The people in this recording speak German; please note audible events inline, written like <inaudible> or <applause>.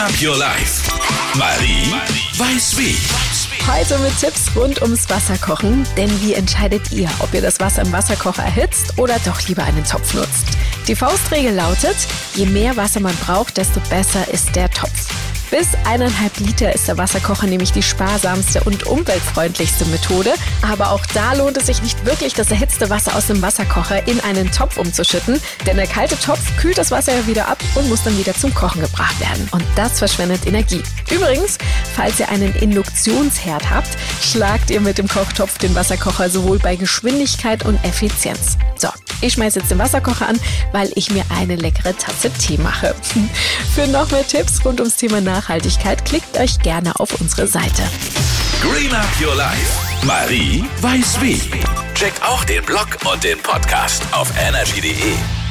Up Your Life. Marie weiß wie. Heute mit Tipps rund ums Wasserkochen. Denn wie entscheidet ihr, ob ihr das Wasser im Wasserkocher erhitzt oder doch lieber einen Topf nutzt? Die Faustregel lautet, je mehr Wasser man braucht, desto besser ist der Topf. Bis eineinhalb Liter ist der Wasserkocher nämlich die sparsamste und umweltfreundlichste Methode. Aber auch da lohnt es sich nicht wirklich, das erhitzte Wasser aus dem Wasserkocher in einen Topf umzuschütten. Denn der kalte Topf kühlt das Wasser ja wieder ab und muss dann wieder zum Kochen gebracht werden. Und das verschwendet Energie. Übrigens, falls ihr einen Induktionsherd habt, schlagt ihr mit dem Kochtopf den Wasserkocher sowohl bei Geschwindigkeit und Effizienz. So, ich schmeiße jetzt den Wasserkocher an, weil ich mir eine leckere Tasse Tee mache. <laughs> Für noch mehr Tipps rund ums Thema Nachhaltigkeit klickt euch gerne auf unsere Seite. Green Up Your Life. Marie weiß wie. Check auch den Blog und den Podcast auf energy.de.